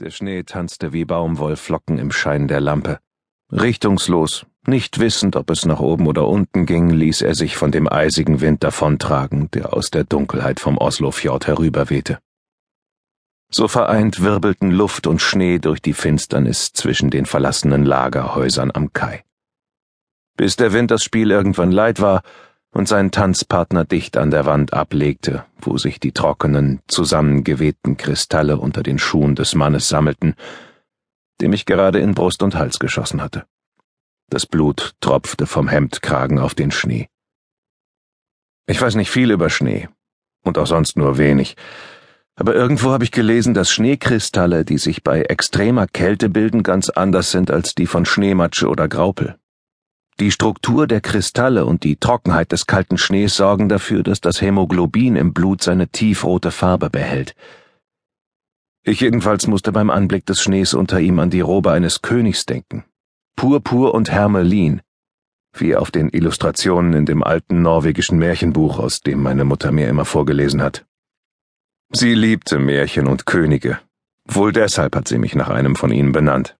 Der Schnee tanzte wie Baumwollflocken im Schein der Lampe. Richtungslos, nicht wissend, ob es nach oben oder unten ging, ließ er sich von dem eisigen Wind davontragen, der aus der Dunkelheit vom Oslofjord herüberwehte. So vereint wirbelten Luft und Schnee durch die Finsternis zwischen den verlassenen Lagerhäusern am Kai. Bis der Wind das Spiel irgendwann leid war, und sein Tanzpartner dicht an der Wand ablegte, wo sich die trockenen, zusammengewebten Kristalle unter den Schuhen des Mannes sammelten, dem ich gerade in Brust und Hals geschossen hatte. Das Blut tropfte vom Hemdkragen auf den Schnee. Ich weiß nicht viel über Schnee, und auch sonst nur wenig, aber irgendwo habe ich gelesen, dass Schneekristalle, die sich bei extremer Kälte bilden, ganz anders sind als die von Schneematsche oder Graupel. Die Struktur der Kristalle und die Trockenheit des kalten Schnees sorgen dafür, dass das Hämoglobin im Blut seine tiefrote Farbe behält. Ich jedenfalls musste beim Anblick des Schnees unter ihm an die Robe eines Königs denken. Purpur und Hermelin, wie auf den Illustrationen in dem alten norwegischen Märchenbuch, aus dem meine Mutter mir immer vorgelesen hat. Sie liebte Märchen und Könige. Wohl deshalb hat sie mich nach einem von ihnen benannt.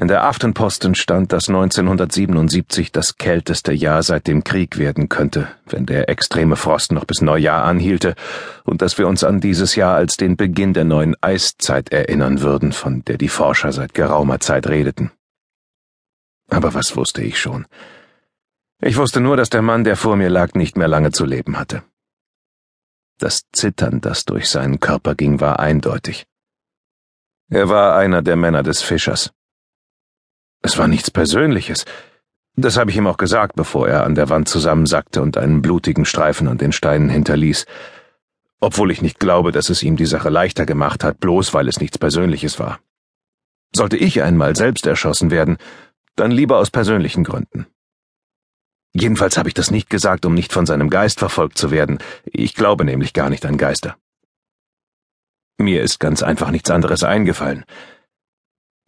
In der Aftenposten stand, dass 1977 das kälteste Jahr seit dem Krieg werden könnte, wenn der extreme Frost noch bis Neujahr anhielte, und dass wir uns an dieses Jahr als den Beginn der neuen Eiszeit erinnern würden, von der die Forscher seit geraumer Zeit redeten. Aber was wusste ich schon? Ich wusste nur, dass der Mann, der vor mir lag, nicht mehr lange zu leben hatte. Das Zittern, das durch seinen Körper ging, war eindeutig. Er war einer der Männer des Fischers. Es war nichts Persönliches. Das habe ich ihm auch gesagt, bevor er an der Wand zusammensackte und einen blutigen Streifen an den Steinen hinterließ. Obwohl ich nicht glaube, dass es ihm die Sache leichter gemacht hat, bloß weil es nichts Persönliches war. Sollte ich einmal selbst erschossen werden, dann lieber aus persönlichen Gründen. Jedenfalls habe ich das nicht gesagt, um nicht von seinem Geist verfolgt zu werden. Ich glaube nämlich gar nicht an Geister. Mir ist ganz einfach nichts anderes eingefallen.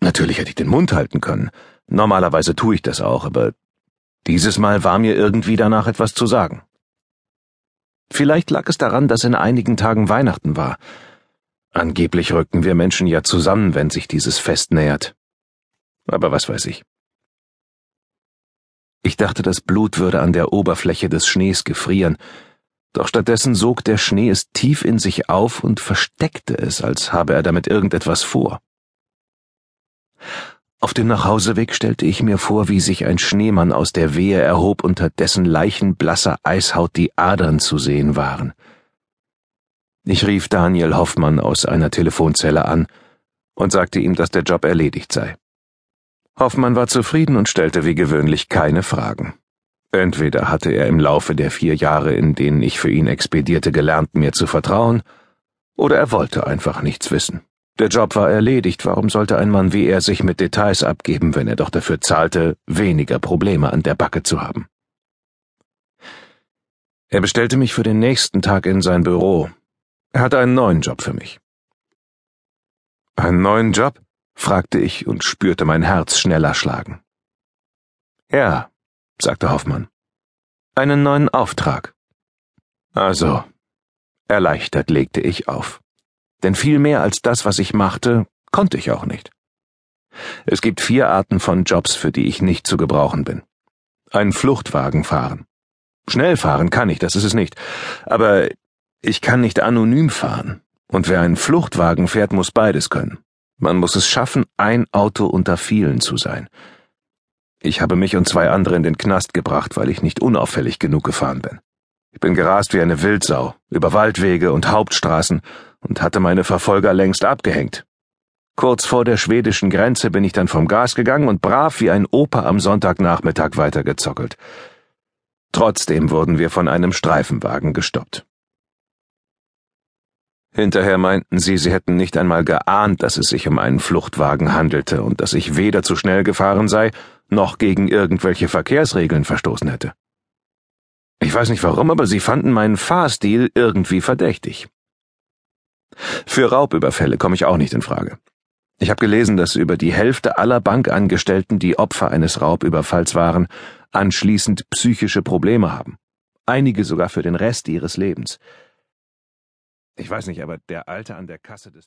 Natürlich hätte ich den Mund halten können. Normalerweise tue ich das auch, aber dieses Mal war mir irgendwie danach etwas zu sagen. Vielleicht lag es daran, dass in einigen Tagen Weihnachten war. Angeblich rücken wir Menschen ja zusammen, wenn sich dieses Fest nähert. Aber was weiß ich. Ich dachte, das Blut würde an der Oberfläche des Schnees gefrieren, doch stattdessen sog der Schnee es tief in sich auf und versteckte es, als habe er damit irgendetwas vor. Auf dem Nachhauseweg stellte ich mir vor, wie sich ein Schneemann aus der Wehe erhob, unter dessen leichenblasser Eishaut die Adern zu sehen waren. Ich rief Daniel Hoffmann aus einer Telefonzelle an und sagte ihm, dass der Job erledigt sei. Hoffmann war zufrieden und stellte wie gewöhnlich keine Fragen. Entweder hatte er im Laufe der vier Jahre, in denen ich für ihn expedierte, gelernt, mir zu vertrauen, oder er wollte einfach nichts wissen. Der Job war erledigt, warum sollte ein Mann wie er sich mit Details abgeben, wenn er doch dafür zahlte, weniger Probleme an der Backe zu haben? Er bestellte mich für den nächsten Tag in sein Büro. Er hatte einen neuen Job für mich. Einen neuen Job? fragte ich und spürte mein Herz schneller schlagen. Ja, sagte Hoffmann. Einen neuen Auftrag. Also, erleichtert legte ich auf denn viel mehr als das, was ich machte, konnte ich auch nicht. Es gibt vier Arten von Jobs, für die ich nicht zu gebrauchen bin. Ein Fluchtwagen fahren. Schnell fahren kann ich, das ist es nicht. Aber ich kann nicht anonym fahren. Und wer einen Fluchtwagen fährt, muss beides können. Man muss es schaffen, ein Auto unter vielen zu sein. Ich habe mich und zwei andere in den Knast gebracht, weil ich nicht unauffällig genug gefahren bin. Ich bin gerast wie eine Wildsau, über Waldwege und Hauptstraßen und hatte meine Verfolger längst abgehängt. Kurz vor der schwedischen Grenze bin ich dann vom Gas gegangen und brav wie ein Opa am Sonntagnachmittag weitergezockelt. Trotzdem wurden wir von einem Streifenwagen gestoppt. Hinterher meinten sie, sie hätten nicht einmal geahnt, dass es sich um einen Fluchtwagen handelte und dass ich weder zu schnell gefahren sei, noch gegen irgendwelche Verkehrsregeln verstoßen hätte. Ich weiß nicht warum, aber sie fanden meinen Fahrstil irgendwie verdächtig. Für Raubüberfälle komme ich auch nicht in Frage. Ich habe gelesen, dass über die Hälfte aller Bankangestellten, die Opfer eines Raubüberfalls waren, anschließend psychische Probleme haben. Einige sogar für den Rest ihres Lebens. Ich weiß nicht, aber der Alte an der Kasse des